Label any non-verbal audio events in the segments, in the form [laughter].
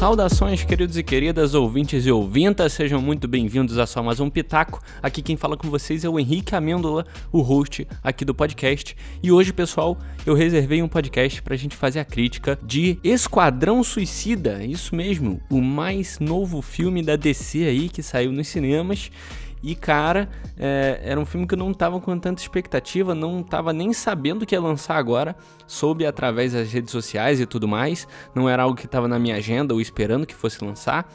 Saudações, queridos e queridas, ouvintes e ouvintas, sejam muito bem-vindos a só mais um Pitaco. Aqui quem fala com vocês é o Henrique Amêndola, o host aqui do podcast. E hoje, pessoal, eu reservei um podcast pra gente fazer a crítica de Esquadrão Suicida, isso mesmo, o mais novo filme da DC aí que saiu nos cinemas. E, cara, é, era um filme que eu não tava com tanta expectativa, não tava nem sabendo que ia lançar agora. Soube através das redes sociais e tudo mais. Não era algo que tava na minha agenda ou esperando que fosse lançar.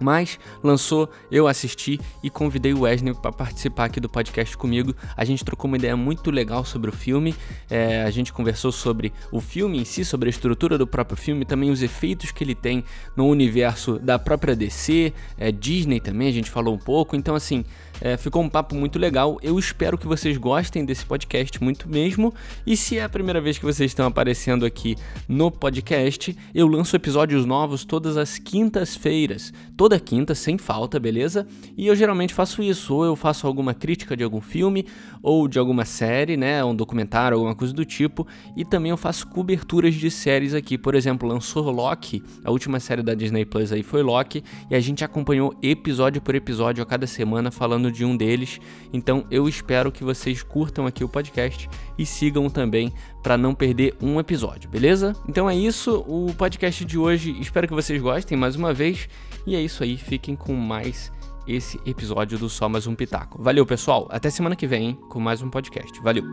Mas lançou, eu assisti e convidei o Wesley para participar aqui do podcast comigo. A gente trocou uma ideia muito legal sobre o filme. É, a gente conversou sobre o filme em si, sobre a estrutura do próprio filme, também os efeitos que ele tem no universo da própria DC, é, Disney também. A gente falou um pouco. Então, assim, é, ficou um papo muito legal. Eu espero que vocês gostem desse podcast muito mesmo. E se é a primeira vez que vocês estão aparecendo aqui no podcast, eu lanço episódios novos todas as quintas-feiras. Toda quinta, sem falta, beleza? E eu geralmente faço isso. Ou eu faço alguma crítica de algum filme, ou de alguma série, né? Um documentário, alguma coisa do tipo. E também eu faço coberturas de séries aqui. Por exemplo, lançou Loki, a última série da Disney Plus aí foi Loki. E a gente acompanhou episódio por episódio a cada semana falando falando de um deles. Então eu espero que vocês curtam aqui o podcast e sigam também para não perder um episódio, beleza? Então é isso, o podcast de hoje. Espero que vocês gostem mais uma vez. E é isso aí, fiquem com mais esse episódio do Só Mais Um Pitaco. Valeu, pessoal. Até semana que vem hein, com mais um podcast. Valeu.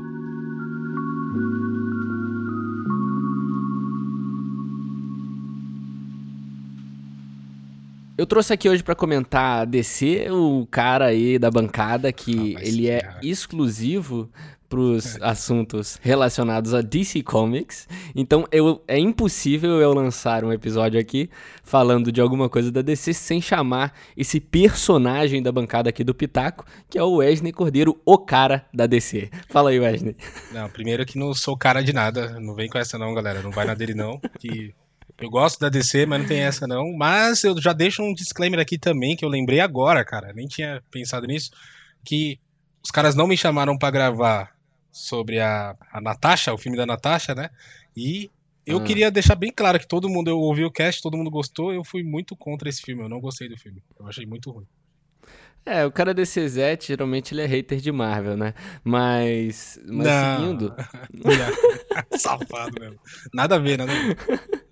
Eu trouxe aqui hoje para comentar a DC, o cara aí da bancada que ah, ele é exclusivo para os [laughs] assuntos relacionados a DC Comics. Então eu, é impossível eu lançar um episódio aqui falando de alguma coisa da DC sem chamar esse personagem da bancada aqui do Pitaco, que é o Wesley Cordeiro, o cara da DC. Fala aí, Wesley. Não, primeiro que não sou cara de nada. Não vem com essa não, galera. Não vai na dele não, que [laughs] eu gosto da DC, mas não tem essa não. Mas eu já deixo um disclaimer aqui também, que eu lembrei agora, cara. Nem tinha pensado nisso. Que os caras não me chamaram para gravar sobre a, a Natasha, o filme da Natasha, né? E eu ah. queria deixar bem claro que todo mundo, eu ouvi o cast, todo mundo gostou. Eu fui muito contra esse filme. Eu não gostei do filme. Eu achei muito ruim. É, o cara desse CZ, geralmente ele é hater de Marvel, né? Mas. Mas não. seguindo. [laughs] Safado mesmo. Nada a ver, nada a ver. [laughs]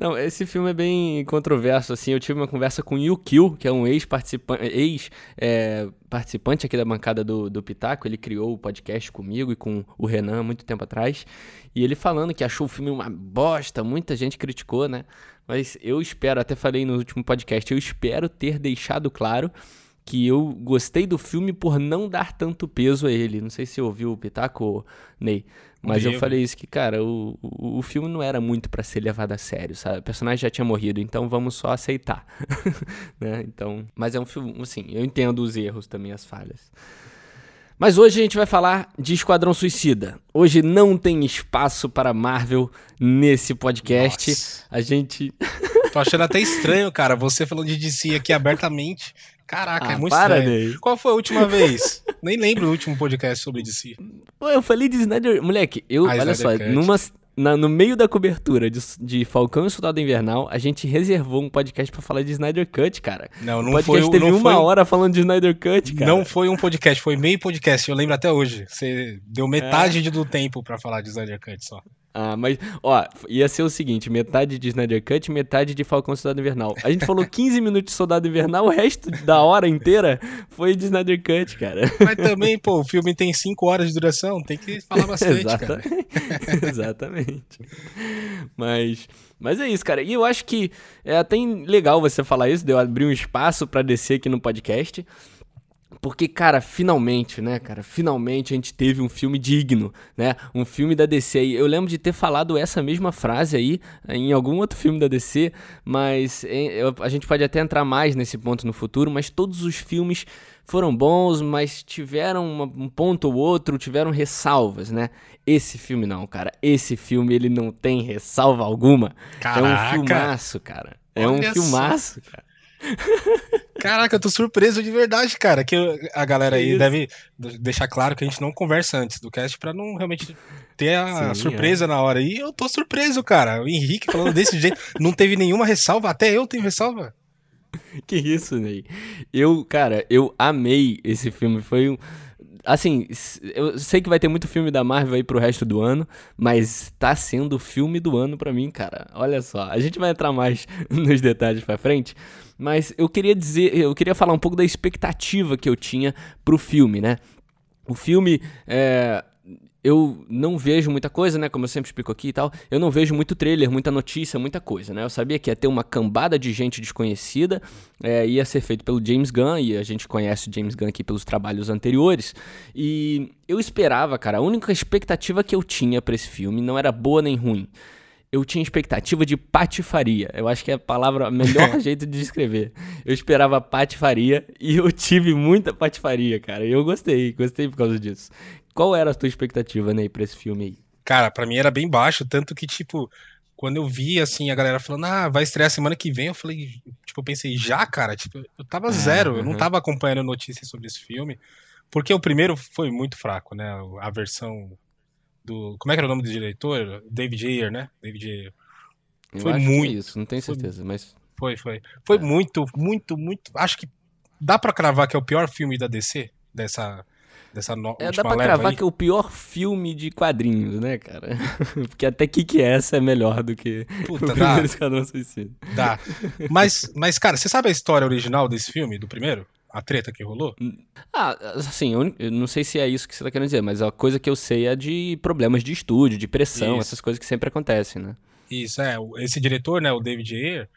Não, esse filme é bem controverso, assim, eu tive uma conversa com o Yukio, que é um ex-participante ex, é, participante aqui da bancada do, do Pitaco, ele criou o podcast comigo e com o Renan muito tempo atrás, e ele falando que achou o filme uma bosta, muita gente criticou, né, mas eu espero, até falei no último podcast, eu espero ter deixado claro que eu gostei do filme por não dar tanto peso a ele. Não sei se você ouviu o Pitaco, Ney. Mas eu falei isso que, cara, o, o, o filme não era muito para ser levado a sério, sabe? O personagem já tinha morrido, então vamos só aceitar. [laughs] né? Então, mas é um filme, assim, eu entendo os erros também, as falhas. Mas hoje a gente vai falar de Esquadrão Suicida. Hoje não tem espaço para Marvel nesse podcast. Nossa. A gente. Tô achando até estranho, cara, você falando de DC aqui abertamente. Caraca, é ah, é muito para, estranho. Qual foi a última vez? [laughs] Nem lembro o último podcast sobre DC. Pô, eu falei de Snyder. Moleque, eu, ah, olha Snyder só, numa, na, no meio da cobertura de, de Falcão e Soldado Invernal, a gente reservou um podcast para falar de Snyder Cut, cara. Não, não o podcast foi. teve não uma foi, hora falando de Snyder Cut, cara. Não foi um podcast, foi meio podcast. Eu lembro até hoje. Você deu metade é. do tempo para falar de Snyder Cut só. Ah, mas, ó, ia ser o seguinte: metade de Snyder Cut, metade de Falcão Soldado Invernal. A gente falou 15 minutos de Soldado Invernal, o resto da hora inteira foi de Snyder Cut, cara. Mas também, pô, o filme tem 5 horas de duração, tem que falar [laughs] bastante, Exatamente. cara. [laughs] Exatamente. Mas, mas é isso, cara. E eu acho que é até legal você falar isso, de eu abrir um espaço para descer aqui no podcast. Porque, cara, finalmente, né, cara, finalmente a gente teve um filme digno, né? Um filme da DC. Eu lembro de ter falado essa mesma frase aí em algum outro filme da DC, mas a gente pode até entrar mais nesse ponto no futuro, mas todos os filmes foram bons, mas tiveram uma, um ponto ou outro, tiveram ressalvas, né? Esse filme não, cara. Esse filme ele não tem ressalva alguma. Caraca. É um filmaço, cara. É Olha um filmaço, só. cara. [laughs] Caraca, eu tô surpreso de verdade, cara. Que a galera aí deve deixar claro que a gente não conversa antes do cast pra não realmente ter a Sim, surpresa é. na hora. E eu tô surpreso, cara. O Henrique falando desse [laughs] jeito, não teve nenhuma ressalva. Até eu tenho ressalva. Que isso, Ney. Eu, cara, eu amei esse filme. Foi um. Assim, eu sei que vai ter muito filme da Marvel aí pro resto do ano, mas tá sendo o filme do ano para mim, cara. Olha só, a gente vai entrar mais [laughs] nos detalhes pra frente, mas eu queria dizer, eu queria falar um pouco da expectativa que eu tinha pro filme, né? O filme é, eu não vejo muita coisa, né? Como eu sempre explico aqui e tal. Eu não vejo muito trailer, muita notícia, muita coisa, né? Eu sabia que ia ter uma cambada de gente desconhecida, é, ia ser feito pelo James Gunn, e a gente conhece o James Gunn aqui pelos trabalhos anteriores. E eu esperava, cara, a única expectativa que eu tinha para esse filme não era boa nem ruim. Eu tinha expectativa de patifaria. Eu acho que é a palavra, o melhor [laughs] jeito de descrever. Eu esperava patifaria e eu tive muita patifaria, cara. E eu gostei, gostei por causa disso. Qual era a tua expectativa, Ney, pra esse filme aí? Cara, pra mim era bem baixo, tanto que, tipo, quando eu vi, assim, a galera falando, ah, vai estrear semana que vem, eu falei, tipo, eu pensei, já, cara? Tipo, eu tava é, zero, eu não tava acompanhando notícias sobre esse filme, porque o primeiro foi muito fraco, né? A versão do. Como é que era o nome do diretor? David Ayer, né? David Ayer. Foi é muito. isso, não tenho certeza, foi, mas. Foi, foi. Foi é. muito, muito, muito. Acho que dá para cravar que é o pior filme da DC, dessa dessa no... é, Dá pra cravar aí. que é o pior filme de quadrinhos, né, cara? [laughs] Porque até que que essa é melhor do que Puta, o primeiro Esquadrão Suicida. Dá. Mas, mas, cara, você sabe a história original desse filme, do primeiro? A treta que rolou? Ah, assim, eu, não sei se é isso que você tá querendo dizer, mas a coisa que eu sei é de problemas de estúdio, de pressão, isso. essas coisas que sempre acontecem, né? Isso, é. Esse diretor, né, o David Ayer,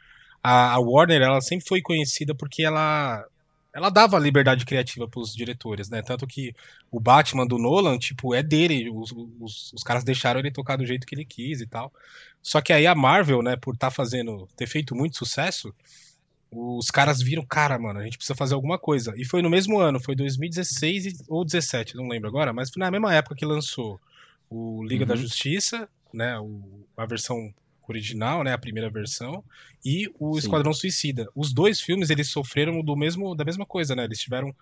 a, a Warner, ela sempre foi conhecida porque ela ela dava liberdade criativa para os diretores, né? Tanto que o Batman do Nolan, tipo, é dele. Os, os, os, caras deixaram ele tocar do jeito que ele quis e tal. Só que aí a Marvel, né, por estar tá fazendo, ter feito muito sucesso, os caras viram, cara, mano, a gente precisa fazer alguma coisa. E foi no mesmo ano, foi 2016 ou 17, não lembro agora, mas foi na mesma época que lançou o Liga uhum. da Justiça, né, o, a versão original, né, a primeira versão, e o Sim. Esquadrão Suicida. Os dois filmes eles sofreram do mesmo da mesma coisa, né? Eles tiveram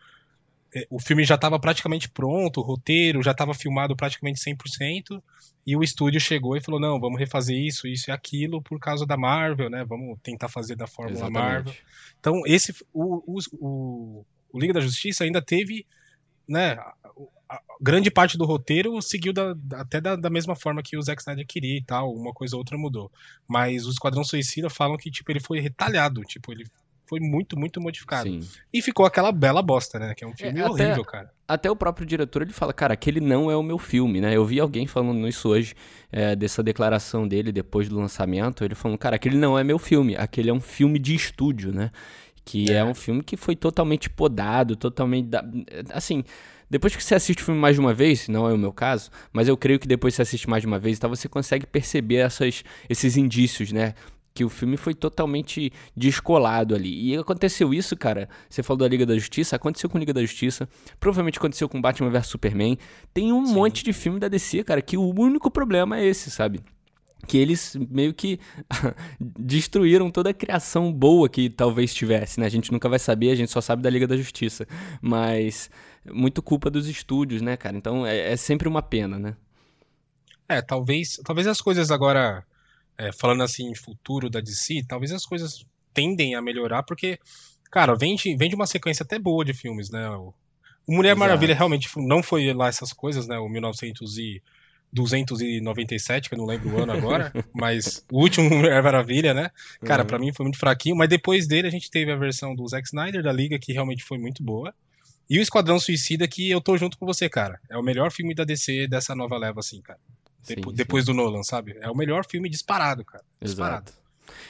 é, o filme já estava praticamente pronto, o roteiro já estava filmado praticamente 100%, e o estúdio chegou e falou: "Não, vamos refazer isso, isso e aquilo por causa da Marvel, né? Vamos tentar fazer da fórmula Exatamente. Marvel". Então, esse o, o, o, o Liga da Justiça ainda teve, né, grande parte do roteiro seguiu da, até da, da, mesma forma que o Zack Snyder queria e tal, uma coisa ou outra mudou. Mas o Esquadrão Suicida falam que, tipo, ele foi retalhado, tipo, ele foi muito, muito modificado. Sim. E ficou aquela bela bosta, né? Que é um filme é, horrível, cara. Até o próprio diretor, ele fala, cara, aquele não é o meu filme, né? Eu vi alguém falando isso hoje, é, dessa declaração dele depois do lançamento, ele falando, cara, aquele não é meu filme, aquele é um filme de estúdio, né? Que é, é um filme que foi totalmente podado, totalmente... Da... Assim depois que você assiste o filme mais de uma vez, não é o meu caso, mas eu creio que depois que você assiste mais de uma vez, então você consegue perceber essas, esses indícios, né? Que o filme foi totalmente descolado ali. E aconteceu isso, cara. Você falou da Liga da Justiça, aconteceu com a Liga da Justiça, provavelmente aconteceu com Batman vs Superman. Tem um Sim. monte de filme da DC, cara, que o único problema é esse, sabe? que eles meio que [laughs] destruíram toda a criação boa que talvez tivesse, né? A gente nunca vai saber, a gente só sabe da Liga da Justiça. Mas muito culpa dos estúdios, né, cara? Então é, é sempre uma pena, né? É, talvez, talvez as coisas agora, é, falando assim, futuro da DC, talvez as coisas tendem a melhorar, porque, cara, vem de, vem de uma sequência até boa de filmes, né? O, Mulher Exato. Maravilha realmente não foi lá essas coisas, né? O 1900 e 297, que eu não lembro o ano agora, [laughs] mas o último [laughs] Mulher Maravilha, né? Cara, uhum. para mim foi muito fraquinho, mas depois dele a gente teve a versão do Zack Snyder da Liga, que realmente foi muito boa. E o Esquadrão Suicida, que eu tô junto com você, cara. É o melhor filme da DC dessa nova leva, assim, cara. Sim, Depo sim. Depois do Nolan, sabe? É o melhor filme disparado, cara. Disparado. Exato.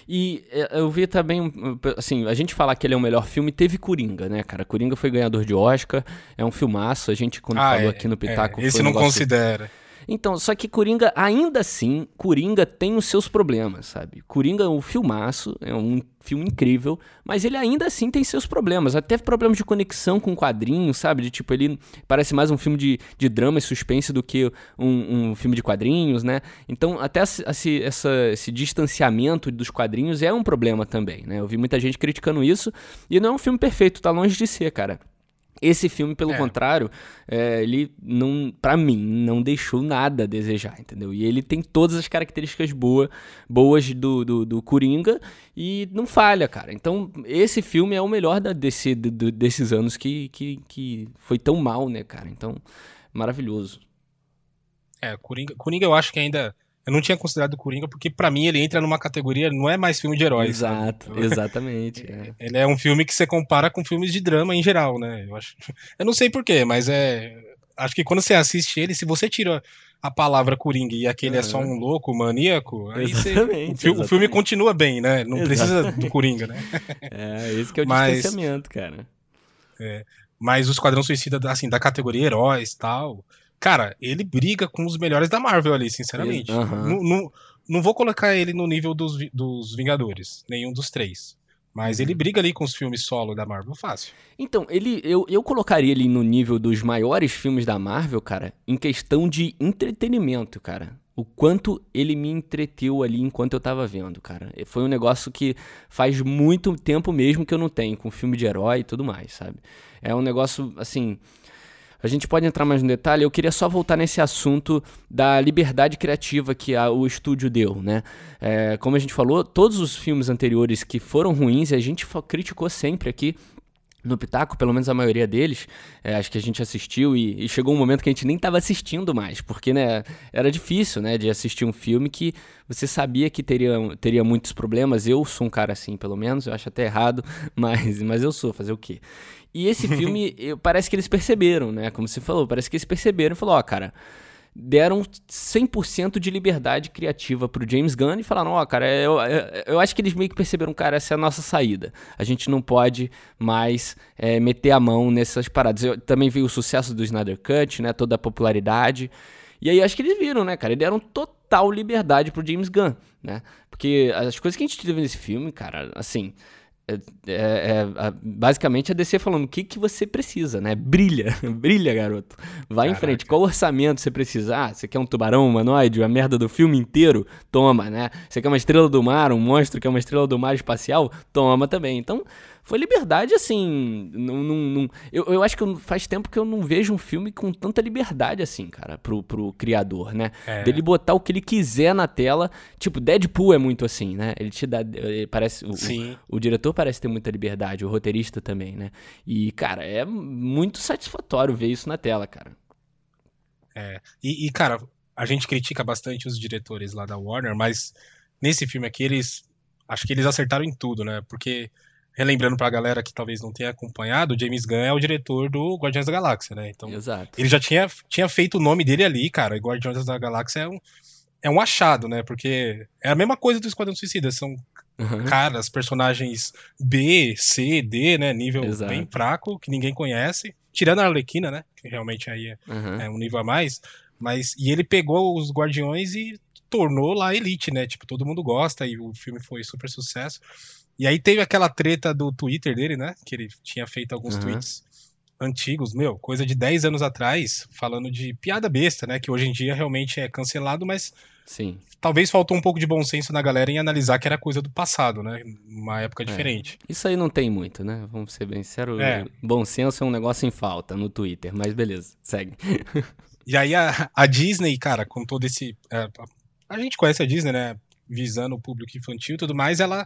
E é, eu vi também, assim, a gente falar que ele é o melhor filme, teve Coringa, né, cara? Coringa foi ganhador de Oscar, é um filmaço. A gente, quando ah, falou é, aqui no Pitaco. É. Esse não negócio... considera. Então, só que Coringa, ainda assim, Coringa tem os seus problemas, sabe? Coringa é um filmaço, é um filme incrível, mas ele ainda assim tem seus problemas, até problemas de conexão com quadrinhos, sabe? De tipo, ele parece mais um filme de, de drama e suspense do que um, um filme de quadrinhos, né? Então, até esse, essa, esse distanciamento dos quadrinhos é um problema também, né? Eu vi muita gente criticando isso, e não é um filme perfeito, tá longe de ser, cara. Esse filme, pelo é. contrário, é, ele não, para mim, não deixou nada a desejar, entendeu? E ele tem todas as características boa, boas do, do, do Coringa e não falha, cara. Então, esse filme é o melhor da DC do, desses anos que, que, que foi tão mal, né, cara? Então, maravilhoso. É, Coringa, Coringa eu acho que ainda eu não tinha considerado o Coringa porque para mim ele entra numa categoria, não é mais filme de heróis. Exato, sabe? [laughs] exatamente. É. Ele é um filme que você compara com filmes de drama em geral, né? Eu acho. Eu não sei porquê, mas é. Acho que quando você assiste ele, se você tira a palavra Coringa e aquele uhum. é só um louco, maníaco, aí você, o, o, filme continua bem, né? Não exatamente. precisa do Coringa, né? [laughs] É, esse que é o mas, distanciamento, cara. É, mas o Esquadrão Suicida, assim, da categoria heróis tal, Cara, ele briga com os melhores da Marvel ali, sinceramente. Uhum. Não, não, não vou colocar ele no nível dos, dos Vingadores, nenhum dos três. Mas ele uhum. briga ali com os filmes solo da Marvel fácil. Então, ele eu, eu colocaria ele no nível dos maiores filmes da Marvel, cara, em questão de entretenimento, cara. O quanto ele me entreteu ali enquanto eu tava vendo, cara. Foi um negócio que faz muito tempo mesmo que eu não tenho, com filme de herói e tudo mais, sabe? É um negócio, assim, a gente pode entrar mais no detalhe, eu queria só voltar nesse assunto da liberdade criativa que a, o estúdio deu, né? É, como a gente falou, todos os filmes anteriores que foram ruins, a gente criticou sempre aqui no Pitaco, pelo menos a maioria deles, é, acho que a gente assistiu e, e, chegou um momento que a gente nem estava assistindo mais, porque né, era difícil né, de assistir um filme que você sabia que teria, teria muitos problemas. Eu sou um cara assim, pelo menos, eu acho até errado, [laughs] mas, mas eu sou, fazer o quê? E esse [laughs] filme, eu, parece que eles perceberam, né? Como você falou, parece que eles perceberam e falou, ó, oh, cara, deram 100% de liberdade criativa pro James Gunn e falaram, ó, oh, cara, eu, eu, eu, acho que eles meio que perceberam, cara, essa é a nossa saída. A gente não pode mais é, meter a mão nessas paradas. Eu, também veio o sucesso do Snyder Cut, né? Toda a popularidade. E aí acho que eles viram, né, cara? Eles deram total liberdade pro James Gunn, né? Porque as coisas que a gente teve nesse filme, cara, assim... É, é, é, basicamente a DC falando o que, que você precisa, né? Brilha, [laughs] brilha, garoto. Vai Caraca. em frente. Qual orçamento você precisa? Ah, você quer um tubarão humanoide, a merda do filme inteiro? Toma, né? Você quer uma estrela do mar, um monstro que é uma estrela do mar espacial? Toma também. Então, foi liberdade, assim. Não, não, não, eu, eu acho que faz tempo que eu não vejo um filme com tanta liberdade assim, cara, pro, pro criador, né? É. Dele botar o que ele quiser na tela. Tipo, Deadpool é muito assim, né? Ele te dá. Ele parece. O, o, o, diretor parece ter muita liberdade, o roteirista também, né? E, cara, é muito satisfatório ver isso na tela, cara. É. E, e cara, a gente critica bastante os diretores lá da Warner, mas nesse filme aqui eles. Acho que eles acertaram em tudo, né? Porque relembrando pra galera que talvez não tenha acompanhado, o James Gunn é o diretor do Guardiões da Galáxia, né? Então, Exato. ele já tinha, tinha feito o nome dele ali, cara. E Guardiões da Galáxia é um, é um achado, né? Porque é a mesma coisa do Esquadrão Suicida. São uhum. caras, personagens B, C, D, né? Nível Exato. bem fraco, que ninguém conhece. Tirando a Arlequina, né? Que realmente aí é, uhum. é um nível a mais. Mas, e ele pegou os Guardiões e tornou lá elite, né? Tipo, todo mundo gosta e o filme foi super sucesso. E aí teve aquela treta do Twitter dele, né? Que ele tinha feito alguns uhum. tweets antigos, meu, coisa de 10 anos atrás, falando de piada besta, né? Que hoje em dia realmente é cancelado, mas Sim. talvez faltou um pouco de bom senso na galera em analisar que era coisa do passado, né? Uma época é. diferente. Isso aí não tem muito, né? Vamos ser bem sinceros. É. Bom senso é um negócio em falta no Twitter, mas beleza, segue. [laughs] e aí a, a Disney, cara, com todo esse. É, a gente conhece a Disney, né? Visando o público infantil e tudo mais, ela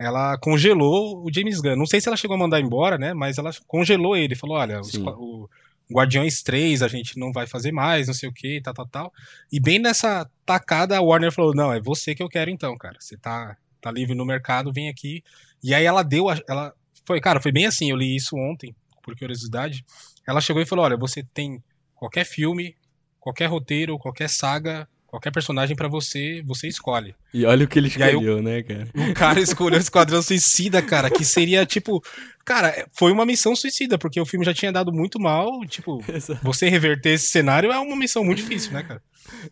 ela congelou o James Gunn. Não sei se ela chegou a mandar embora, né? Mas ela congelou ele. Falou: olha, os, o Guardiões 3 a gente não vai fazer mais, não sei o que, tal, tal, tal. E bem nessa tacada, a Warner falou: não, é você que eu quero então, cara. Você tá, tá livre no mercado, vem aqui. E aí ela deu. Ela foi, cara, foi bem assim. Eu li isso ontem, por curiosidade. Ela chegou e falou: olha, você tem qualquer filme, qualquer roteiro, qualquer saga Qualquer personagem para você, você escolhe. E olha o que ele escolheu, o, né, cara? O cara escolheu o Esquadrão Suicida, cara, que seria tipo. Cara, foi uma missão suicida, porque o filme já tinha dado muito mal. Tipo, [laughs] Exato. você reverter esse cenário é uma missão muito difícil, né, cara?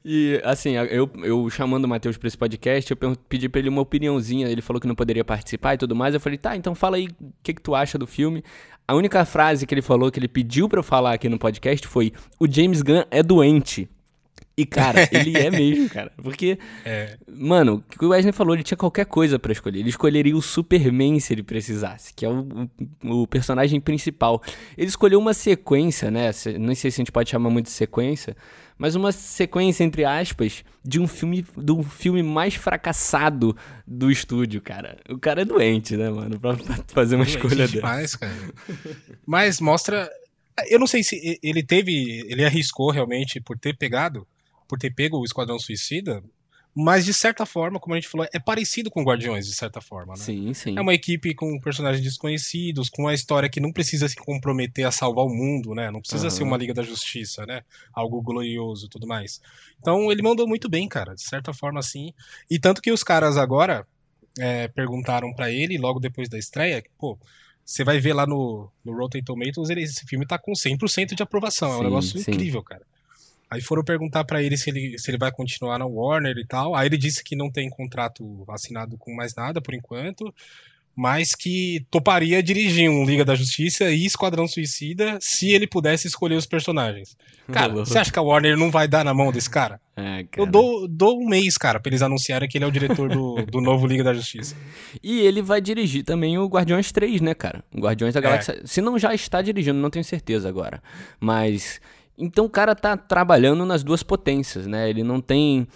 E, assim, eu, eu chamando o Matheus pra esse podcast, eu pedi pra ele uma opiniãozinha. Ele falou que não poderia participar e tudo mais. Eu falei, tá, então fala aí o que, que tu acha do filme. A única frase que ele falou, que ele pediu pra eu falar aqui no podcast foi: O James Gunn é doente. E, cara, ele é mesmo, [laughs] cara. Porque, é. mano, o que o Wesley falou, ele tinha qualquer coisa para escolher. Ele escolheria o Superman se ele precisasse, que é o, o, o, personagem principal. Ele escolheu uma sequência, né? Não sei se a gente pode chamar muito de sequência, mas uma sequência, entre aspas, de um filme, do filme mais fracassado do estúdio, cara. O cara é doente, né, mano? Pra, pra [laughs] fazer uma doente escolha demais, cara. Mas mostra. Eu não sei se ele teve. Ele arriscou realmente por ter pegado por ter pego o Esquadrão Suicida, mas de certa forma, como a gente falou, é parecido com Guardiões, de certa forma, né? Sim, sim. É uma equipe com personagens desconhecidos, com uma história que não precisa se comprometer a salvar o mundo, né? Não precisa uhum. ser uma Liga da Justiça, né? Algo glorioso e tudo mais. Então ele mandou muito bem, cara, de certa forma, assim. E tanto que os caras agora é, perguntaram para ele, logo depois da estreia, pô, você vai ver lá no, no Rotten Tomatoes, ele, esse filme tá com 100% de aprovação. Sim, é um negócio sim. incrível, cara. Aí foram perguntar para ele se, ele se ele vai continuar na Warner e tal. Aí ele disse que não tem contrato assinado com mais nada por enquanto, mas que toparia dirigir um Liga da Justiça e Esquadrão Suicida se ele pudesse escolher os personagens. Cara, você acha que a Warner não vai dar na mão desse cara? É, cara. Eu dou, dou um mês, cara, pra eles anunciarem que ele é o diretor do, do novo Liga da Justiça. E ele vai dirigir também o Guardiões 3, né, cara? O Guardiões da. Galáxia. É. Se não já está dirigindo, não tenho certeza agora. Mas então o cara tá trabalhando nas duas potências, né? Ele não tem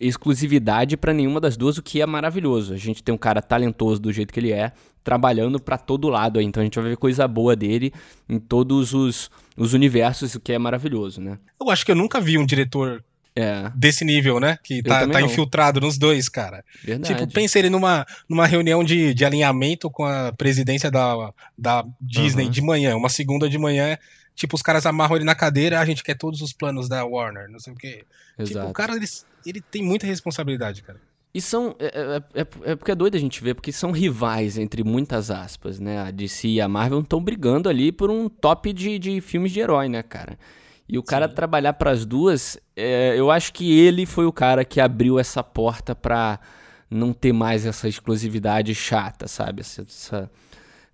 exclusividade para nenhuma das duas, o que é maravilhoso. A gente tem um cara talentoso do jeito que ele é, trabalhando para todo lado. Então a gente vai ver coisa boa dele em todos os, os universos, o que é maravilhoso, né? Eu acho que eu nunca vi um diretor é. desse nível, né? Que tá, tá infiltrado nos dois, cara. Verdade. Tipo, pensa ele numa, numa reunião de, de alinhamento com a presidência da, da Disney uhum. de manhã, uma segunda de manhã Tipo, os caras amarram ele na cadeira, a gente quer todos os planos da Warner, não sei o quê. Exato. Tipo, o cara, ele, ele tem muita responsabilidade, cara. E são. É, é, é, é, porque é doido a gente ver, porque são rivais, entre muitas aspas, né? A DC e a Marvel estão brigando ali por um top de, de filmes de herói, né, cara? E o cara Sim. trabalhar para as duas, é, eu acho que ele foi o cara que abriu essa porta pra não ter mais essa exclusividade chata, sabe? Essa, essa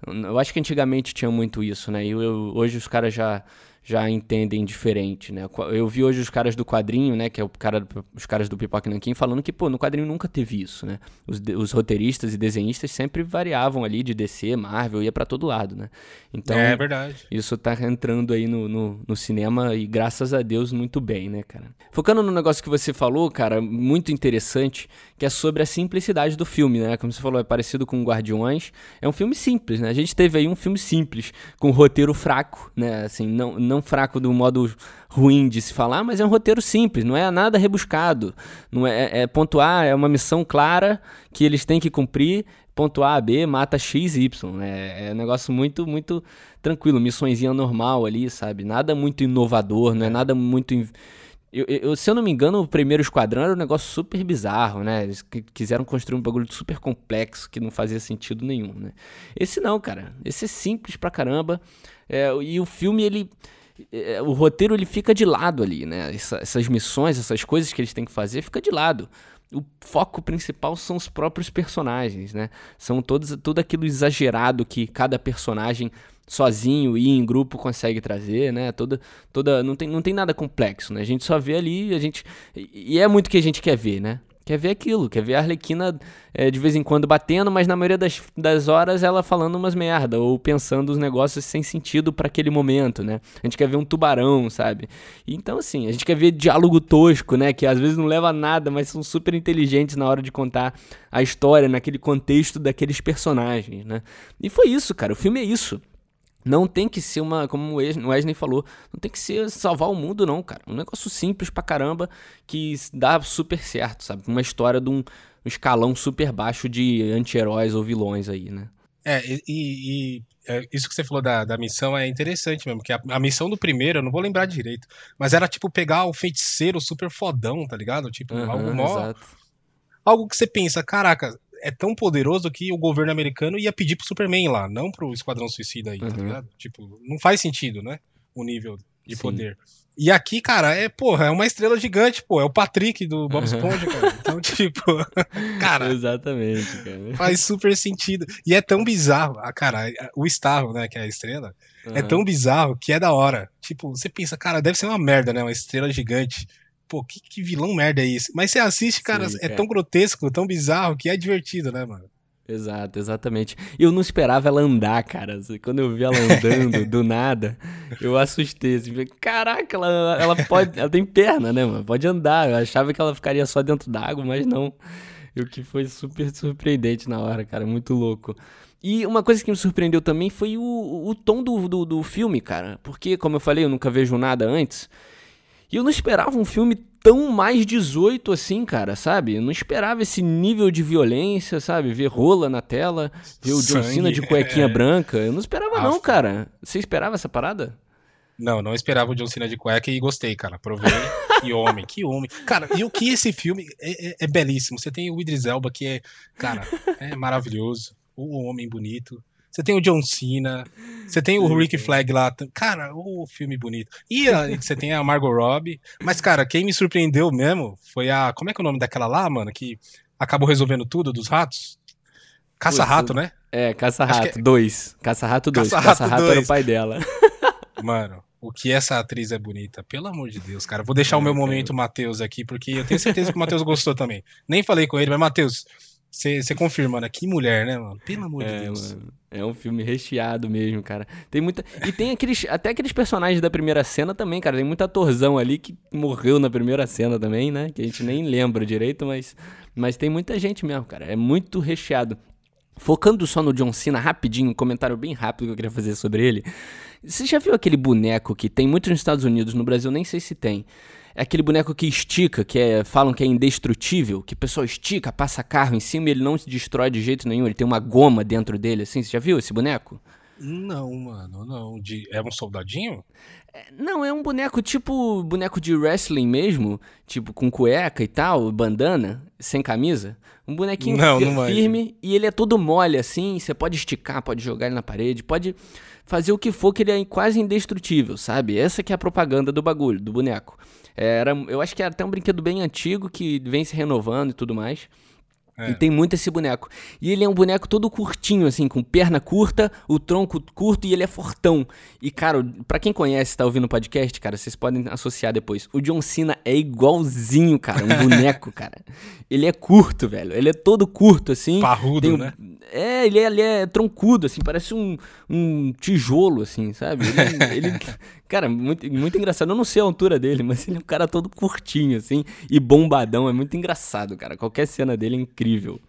eu acho que antigamente tinha muito isso, né? E eu, hoje os caras já já entendem diferente, né? Eu vi hoje os caras do quadrinho, né, que é o cara, os caras do Pipoca Nanquim, falando que, pô, no quadrinho nunca teve isso, né? Os, os roteiristas e desenhistas sempre variavam ali de DC, Marvel, ia para todo lado, né? Então, é verdade. Isso tá entrando aí no, no, no, cinema e graças a Deus muito bem, né, cara? Focando no negócio que você falou, cara, muito interessante, que é sobre a simplicidade do filme, né? Como você falou, é parecido com Guardiões, é um filme simples, né? A gente teve aí um filme simples, com roteiro fraco, né? Assim, não não fraco do modo ruim de se falar, mas é um roteiro simples, não é nada rebuscado. Não é, é, é ponto A é uma missão clara que eles têm que cumprir. Ponto A, B, mata X, Y. É, é um negócio muito, muito tranquilo. Missõezinha normal ali, sabe? Nada muito inovador, não é nada muito. Eu, eu, se eu não me engano, o primeiro esquadrão era um negócio super bizarro, né? Eles quiseram construir um bagulho super complexo que não fazia sentido nenhum, né? Esse não, cara. Esse é simples pra caramba. É, e o filme, ele é, o roteiro ele fica de lado ali, né? Essa, essas missões, essas coisas que eles têm que fazer, fica de lado. O foco principal são os próprios personagens, né? São todos, tudo aquilo exagerado que cada personagem sozinho e em grupo consegue trazer, né? Toda, toda, não tem, não tem nada complexo, né? A gente só vê ali, a gente e é muito o que a gente quer ver, né? Quer ver aquilo, quer ver a Arlequina é, de vez em quando batendo, mas na maioria das, das horas ela falando umas merda, ou pensando os negócios sem sentido para aquele momento, né? A gente quer ver um tubarão, sabe? Então, assim, a gente quer ver diálogo tosco, né? Que às vezes não leva a nada, mas são super inteligentes na hora de contar a história, naquele contexto daqueles personagens, né? E foi isso, cara. O filme é isso. Não tem que ser uma, como o Wesley falou, não tem que ser salvar o mundo, não, cara. Um negócio simples pra caramba que dá super certo, sabe? Uma história de um, escalão super baixo de anti-heróis ou vilões aí, né? É, e, e é, isso que você falou da, da missão é interessante mesmo, que a, a, missão do primeiro, eu não vou lembrar direito, mas era tipo pegar o feiticeiro super fodão, tá ligado? Tipo, uhum, algo mó. Algo que você pensa, caraca, é tão poderoso que o governo americano ia pedir pro Superman lá, não pro Esquadrão Suicida aí, tá uhum. tá ligado? Tipo, não faz sentido, né? O nível de Sim. poder. E aqui, cara, é, porra, é uma estrela gigante, pô. É o Patrick do Bob Esponja, cara. Então, [laughs] tipo, [laughs] cara. Exatamente, cara. Faz super sentido. E é tão bizarro. Ah, cara, o Starro, né, que é a estrela, uhum. é tão bizarro que é da hora. Tipo, você pensa, cara, deve ser uma merda, né? Uma estrela gigante pô, que, que vilão merda é esse? Mas você assiste, cara, Sim, é tão grotesco, tão bizarro, que é divertido, né, mano? Exato, exatamente. Eu não esperava ela andar, cara. Quando eu vi ela andando [laughs] do nada, eu assustei. Assim, Caraca, ela, ela pode. Ela tem perna, né, mano? Pode andar. Eu achava que ela ficaria só dentro d'água, mas não. O que foi super surpreendente na hora, cara. Muito louco. E uma coisa que me surpreendeu também foi o, o tom do, do, do filme, cara. Porque, como eu falei, eu nunca vejo nada antes. E eu não esperava um filme tão mais 18 assim, cara, sabe? Eu não esperava esse nível de violência, sabe? Ver rola na tela, ver o John Cena de cuequinha é. branca. Eu não esperava não, cara. Você esperava essa parada? Não, não esperava o John Cena de cueca e gostei, cara. Provei. [laughs] que homem, que homem. Cara, e o que esse filme é, é, é belíssimo. Você tem o Idris Elba, que é, cara, é maravilhoso. O homem bonito. Você tem o John Cena, você tem o Rick Flag lá. Cara, o filme bonito. E a, você tem a Margot Robbie. Mas, cara, quem me surpreendeu mesmo foi a. Como é que é o nome daquela lá, mano? Que acabou resolvendo tudo dos ratos? Caça-rato, né? É, Caça-rato 2. É... Caça-rato 2. Caça-rato Caça era o pai dela. [laughs] Mano, o que essa atriz é bonita. Pelo amor de Deus, cara. Vou deixar é, o meu momento Matheus aqui, porque eu tenho certeza que o Matheus gostou também. Nem falei com ele, mas, Matheus, você confirma, né? Que mulher, né, mano? Pelo amor é, de Deus. Mano, é um filme recheado mesmo, cara. Tem muita. E tem aqueles. Até aqueles personagens da primeira cena também, cara. Tem muita atorzão ali que morreu na primeira cena também, né? Que a gente nem lembra direito, mas. Mas tem muita gente mesmo, cara. É muito recheado. Focando só no John Cena, rapidinho, um comentário bem rápido que eu queria fazer sobre ele. Você já viu aquele boneco que tem muito nos Estados Unidos, no Brasil nem sei se tem é aquele boneco que estica, que é, falam que é indestrutível, que o pessoal estica, passa carro em cima e ele não se destrói de jeito nenhum, ele tem uma goma dentro dele, assim, você já viu esse boneco? Não, mano, não. De, é um soldadinho? É, não, é um boneco tipo boneco de wrestling mesmo, tipo com cueca e tal, bandana, sem camisa. Um bonequinho não, não firme e ele é todo mole assim, você pode esticar, pode jogar ele na parede, pode fazer o que for que ele é quase indestrutível, sabe? Essa que é a propaganda do bagulho, do boneco. Era, eu acho que era até um brinquedo bem antigo que vem se renovando e tudo mais. É. E tem muito esse boneco. E ele é um boneco todo curtinho, assim, com perna curta, o tronco curto e ele é fortão. E, cara, para quem conhece, tá ouvindo o podcast, cara, vocês podem associar depois. O John Cena é igualzinho, cara, um boneco, [laughs] cara. Ele é curto, velho. Ele é todo curto, assim. Parrudo, né? É, ele é, ele é troncudo, assim, parece um, um tijolo, assim, sabe? Ele, ele, [laughs] cara, muito, muito engraçado. Eu não sei a altura dele, mas ele é um cara todo curtinho, assim, e bombadão. É muito engraçado, cara. Qualquer cena dele é incrível.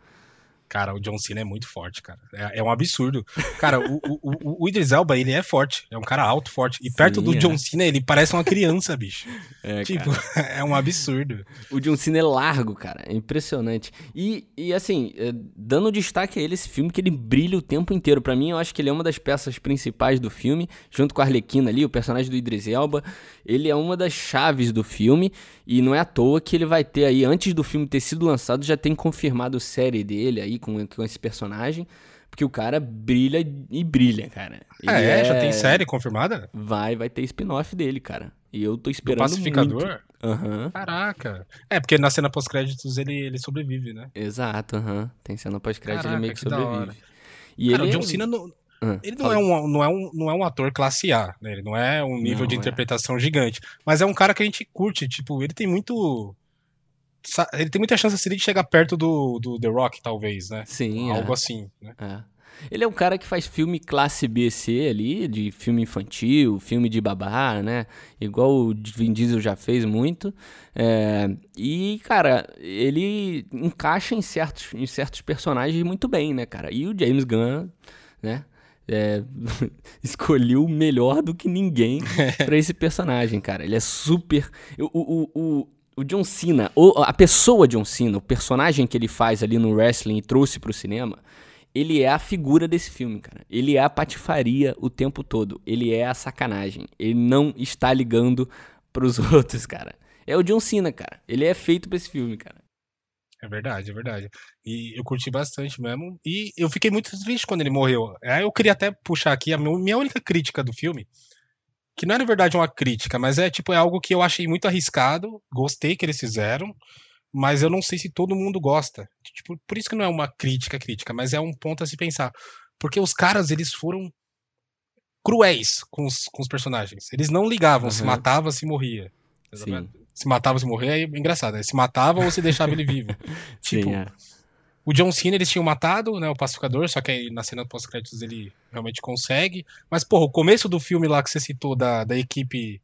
Cara, o John Cena é muito forte, cara. É, é um absurdo. Cara, o, o, o, Idris Elba, ele é forte. É um cara alto, forte. E Sim, perto do é. John Cena, ele parece uma criança, bicho. [laughs] É, tipo, [laughs] é um absurdo. O John Cena é largo, cara. É impressionante. E, e assim, é, dando destaque a ele, esse filme, que ele brilha o tempo inteiro. para mim, eu acho que ele é uma das peças principais do filme, junto com a Arlequina ali, o personagem do Idris Elba. Ele é uma das chaves do filme. E não é à toa que ele vai ter aí, antes do filme ter sido lançado, já tem confirmado série dele aí com, com esse personagem. Porque o cara brilha e brilha, cara. Ah, é, é, já tem série confirmada? Vai, vai ter spin-off dele, cara. E eu tô esperando. Do pacificador? Uhum. Caraca. É, porque na cena pós-créditos ele, ele sobrevive, né? Exato, aham. Uhum. Tem cena pós-crédito, ele meio que, que sobrevive. E cara, ele... o John Cena não, ah, ele não é, um, não, é um, não é um ator classe A, né? Ele não é um nível não, de é. interpretação é. gigante. Mas é um cara que a gente curte, tipo, ele tem muito ele tem muita chance assim, de chegar perto do, do The Rock, talvez, né? Sim. Algo é. assim, né? É. Ele é um cara que faz filme classe B, C ali, de filme infantil, filme de babá, né? Igual o Vin Diesel já fez muito. É, e, cara, ele encaixa em certos, em certos personagens muito bem, né, cara? E o James Gunn, né? É, [laughs] escolheu melhor do que ninguém [laughs] para esse personagem, cara. Ele é super. O, o, o, o John Cena, a pessoa John Cena, o personagem que ele faz ali no wrestling e trouxe pro cinema, ele é a figura desse filme, cara. Ele é a patifaria o tempo todo. Ele é a sacanagem. Ele não está ligando pros [laughs] outros, cara. É o John Cena, cara. Ele é feito pra esse filme, cara. É verdade, é verdade. E eu curti bastante mesmo. E eu fiquei muito triste quando ele morreu. Aí eu queria até puxar aqui a minha única crítica do filme que não é na verdade uma crítica, mas é tipo é algo que eu achei muito arriscado, gostei que eles fizeram, mas eu não sei se todo mundo gosta. Tipo, por isso que não é uma crítica crítica, mas é um ponto a se pensar, porque os caras eles foram cruéis com os, com os personagens. Eles não ligavam uhum. se matava, se morria. Sim. se matava se morrer, aí é engraçado, né? Se matava ou se deixava ele vivo. [laughs] tipo, Sim, é. O John Cena eles tinham matado, né, o pacificador, só que aí na cena pós-créditos ele realmente consegue. Mas, porra, o começo do filme lá que você citou da, da equipe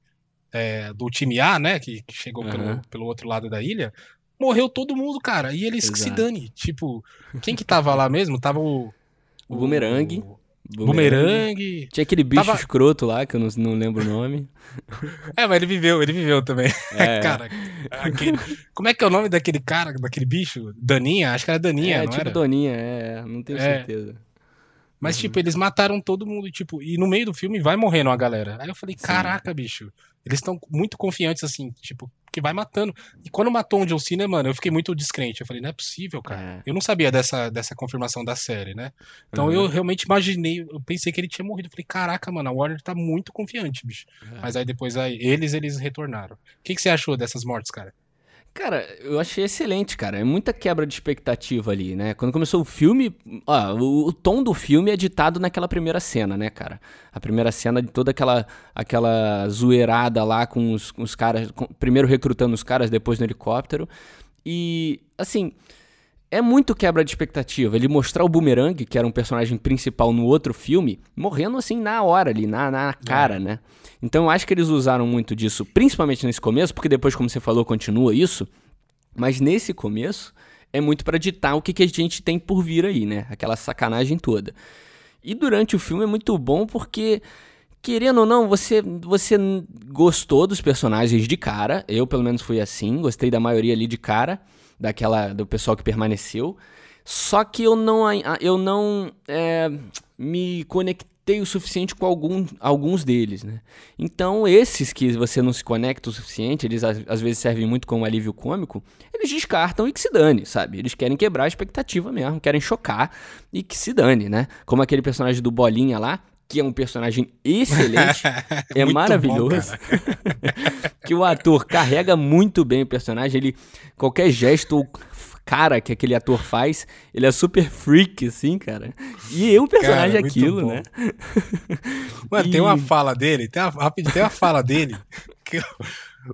é, do time A, né, que, que chegou pelo, Aham. pelo outro lado da ilha, morreu todo mundo, cara. E eles que se Exato. dane. Tipo, quem que tava lá mesmo? Tava o. [laughs] O Boomerang. o Boomerang. Tinha aquele bicho Tava- escroto lá, que eu não, não lembro o nome. É, mas ele viveu, ele viveu também. É, [laughs] cara, aquele- como é que é o nome daquele cara, daquele bicho? Daninha? Acho que era Daninha, é não tipo era? Doninha, é, não tenho É. certeza. Mas, Uhum. tipo, eles mataram todo mundo, tipo, e no meio do filme vai morrendo a galera. Aí eu falei, Sim. caraca, bicho. Eles estão muito confiantes, assim, tipo, que vai matando. E quando matou o John Cena, mano, eu fiquei muito descrente. Eu falei, não é possível, cara. É. Eu não sabia dessa, dessa confirmação da série, né? Então Uhum. eu realmente imaginei, eu pensei que ele tinha morrido. Eu falei, caraca, mano, a Warner tá muito confiante, bicho. É. Mas aí depois aí, eles, eles retornaram. O que, que você achou dessas mortes, cara? Cara, eu achei excelente, cara. É muita quebra de expectativa ali, né? Quando começou o filme, ó, o, o tom do filme é ditado naquela primeira cena, né, cara? A primeira cena de toda aquela aquela zoeirada lá com os, com os caras, com- primeiro recrutando os caras, depois no helicóptero. E, assim, é muito quebra de expectativa. Ele mostrar o Boomerang, que era um personagem principal no outro filme, morrendo assim na hora ali, na, na cara, né? Então eu acho que eles usaram muito disso, principalmente nesse começo, porque depois, como você falou, continua isso. Mas nesse começo é muito pra ditar o que, que a gente tem por vir aí, né? Aquela sacanagem toda. E durante o filme é muito bom porque, querendo ou não, você, você gostou dos personagens de cara. Eu, pelo menos, fui assim. Gostei da maioria ali de cara, daquela do pessoal que permaneceu. Só que eu não, eu não é, me conectei o suficiente com algum, alguns deles, né? Então, esses que você não se conecta o suficiente, eles às vezes servem muito como alívio cômico, eles descartam e que se dane, sabe? Eles querem quebrar a expectativa mesmo, querem chocar e que se dane, né? Como aquele personagem do Bolinha lá, que é um personagem excelente, [laughs] é bom, maravilhoso. cara. [laughs] que o ator carrega muito bem o personagem, ele qualquer gesto ou cara que aquele ator faz, ele é super freak assim, cara. E o personagem é Cara, muito aquilo, bom. né? [laughs] Mano, E- tem uma fala dele, tem uma, rapidinho, tem uma fala dele que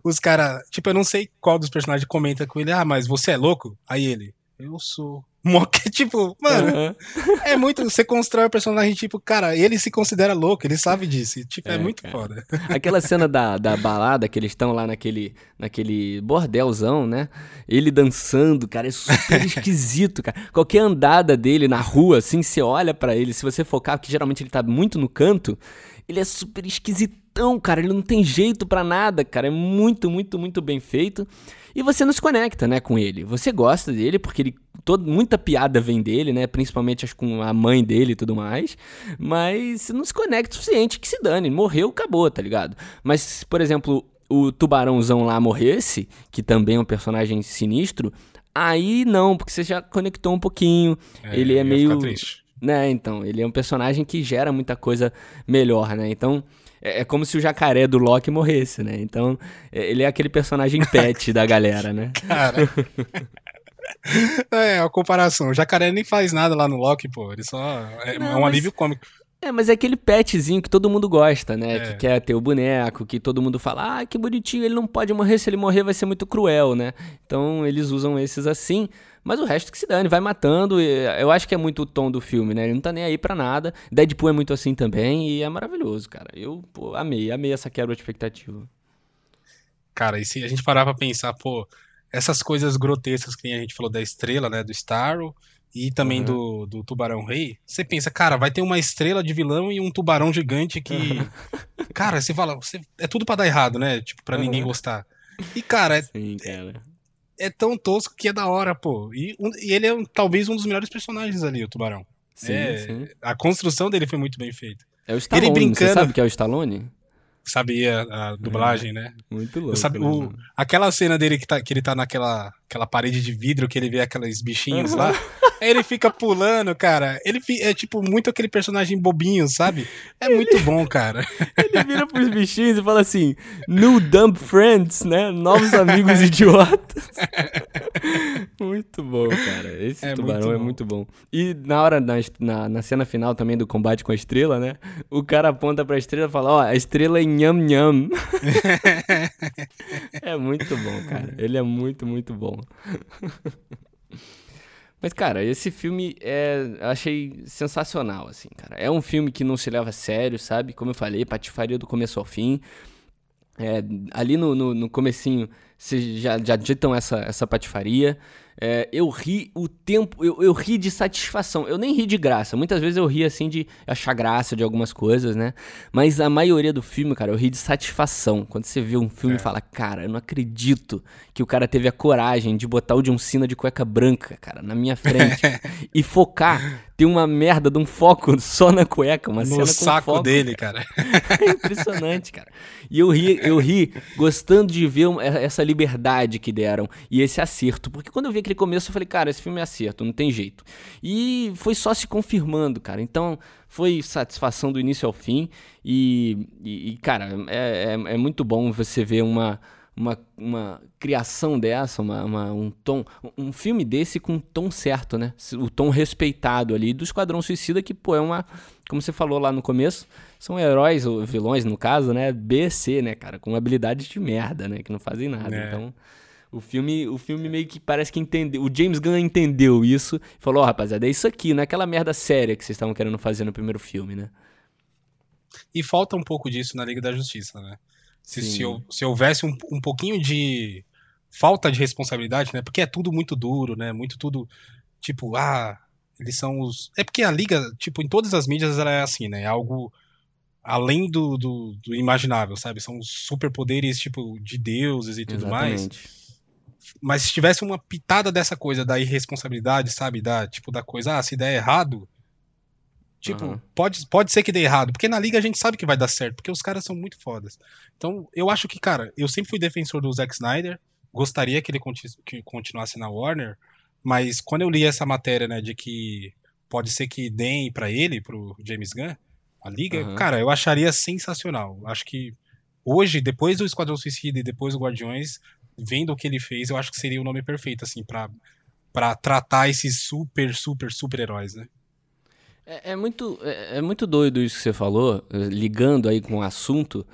os caras, tipo, eu não sei qual dos personagens comenta com ele, ah, mas você é louco? Aí ele, eu sou. [laughs] Mó que, tipo, mano, Aham. é muito. Você constrói o personagem, tipo, cara, ele se considera louco, ele sabe disso. e, Tipo, é, É, muito cara. foda. [laughs] Aquela cena da, da balada que eles estão lá naquele, naquele bordelzão, né? Ele dançando, cara, é super [laughs] esquisito, cara. Qualquer andada dele na rua, assim, você olha pra ele, se você focar, que geralmente ele tá muito no canto, ele é super esquisitão, cara. Ele não tem jeito pra nada, cara. É muito, muito, muito bem feito. E você não se conecta, né, com ele. Você gosta dele porque ele todo, muita piada vem dele, né? Principalmente acho, com a mãe dele e tudo mais. Mas você não se conecta o suficiente que se dane. Morreu, acabou, tá ligado? Mas, se, por exemplo, o tubarãozão lá morresse, que também é um personagem sinistro, aí não, porque você já conectou um pouquinho. ele é meio. triste. Né, então, ele é um personagem que gera muita coisa melhor, né? Então, é, é como se o jacaré do Loki morresse, né? Então, é, ele é aquele personagem [laughs] pet da galera, né? Cara. é, a comparação. O jacaré nem faz nada lá no Loki, pô. Ele só. É, Não, é um mas- alívio cômico. É, mas é aquele petzinho que todo mundo gosta, né? É. Que quer ter o boneco, que todo mundo fala, ah, que bonitinho, ele não pode morrer, se ele morrer vai ser muito cruel, né? Então eles usam esses assim, mas o resto que se dane, vai matando. e Eu acho que é muito o tom do filme, né? Ele não tá nem aí pra nada. Deadpool é muito assim também e é maravilhoso, cara. Eu pô, amei, amei essa quebra de expectativa. Cara, e se a gente parar pra pensar, pô, essas coisas grotescas que a gente falou da estrela, né? Do Starro. E também Uhum. do, do Tubarão Rei, você pensa, cara, vai ter uma estrela de vilão e um tubarão gigante que. [laughs] cara, você fala, você- é tudo pra dar errado, né? Tipo, pra ninguém Uhum. gostar. E, cara, é, Sim, cara. É tão tosco que é da hora, pô. E, um- e ele é um- talvez um dos melhores personagens ali, o tubarão. Sim, É, sim. A construção dele foi muito bem feita. É o Stallone, você brincando- sabe que é o Stallone? Sabia a dublagem, né? Muito louco, sabe, né, o-? Aquela cena dele que, tá, que ele tá naquela aquela parede de vidro que ele vê aqueles bichinhos lá. Ele fica pulando, cara. Ele é tipo muito aquele personagem bobinho, sabe? É muito bom, cara. Ele vira pros bichinhos e fala assim: New Dumb Friends, né? Novos amigos [laughs] idiotas. muito bom, cara. Esse é tubarão muito é muito bom. E na hora, na, na, na, cena final também do combate com a estrela, né? O cara aponta pra estrela e fala: Ó, oh, a estrela é nham nham. [laughs] é muito bom, cara. Ele é muito, muito bom. [laughs] Mas, cara, esse filme é. Eu achei sensacional, assim, cara. É um filme que não se leva a sério, sabe? Como eu falei, patifaria do começo ao fim. É, ali no, no, no comecinho, vocês já, já ditam essa, essa patifaria. É, eu ri o tempo, eu, eu ri de satisfação. Eu nem ri de graça. Muitas vezes eu ri assim de achar graça de algumas coisas, né? Mas a maioria do filme, cara, eu ri de satisfação. Quando você vê um filme é. e fala, cara, eu não acredito que o cara teve a coragem de botar o John Cena de cueca branca, cara, na minha frente [laughs] e focar tem uma merda de um foco [laughs] só na cueca, uma no cena com saco foco, dele, cara. [laughs] É impressionante, cara. E eu ri, eu ri gostando de ver essa liberdade que deram e esse acerto, porque quando eu vi aquele começo eu falei, cara, esse filme é acerto, não tem jeito. E foi só se confirmando, cara. Então, foi satisfação do início ao fim e, e cara, é, é, é muito bom você ver uma uma, uma criação dessa, uma, uma, um tom, um filme desse com um tom certo, né? O tom respeitado ali do Esquadrão Suicida, que, pô, é uma, como você falou lá no começo, são heróis, ou vilões no caso, né? B, C, né, cara? Com habilidades de merda, né? Que não fazem nada. É. Então, o filme, o filme meio que parece que entendeu. O James Gunn entendeu isso e falou: Ó, oh, rapaziada, é isso aqui, não é aquela merda séria que vocês estavam querendo fazer no primeiro filme, né? E falta um pouco disso na Liga da Justiça, né? Se, se, se, houvesse um, um pouquinho de falta de responsabilidade, né? Porque é tudo muito duro, né? Muito tudo, tipo, ah, eles são os. É porque a liga, tipo, em todas as mídias ela é assim, né? É algo além do, do, do imaginável, sabe? São superpoderes, tipo, de deuses e tudo Exatamente. mais. Mas se tivesse uma pitada dessa coisa da irresponsabilidade, sabe? Da, tipo, da coisa, ah, se der errado, Tipo, uhum. pode, pode ser que dê errado, porque na liga a gente sabe que vai dar certo, porque os caras são muito fodas. Então, eu acho que, cara, eu sempre fui defensor do Zack Snyder, gostaria que ele continu que continuasse na Warner, mas quando eu li essa matéria, né, de que pode ser que deem para ele, pro James Gunn, a liga, uhum. cara, eu acharia sensacional. Acho que hoje, depois do Esquadrão Suicida e depois do Guardiões, vendo o que ele fez, eu acho que seria o nome perfeito, assim, para para tratar esses super, super, super heróis, né? É, é muito, é, é, muito doido isso que você falou, ligando aí com o assunto,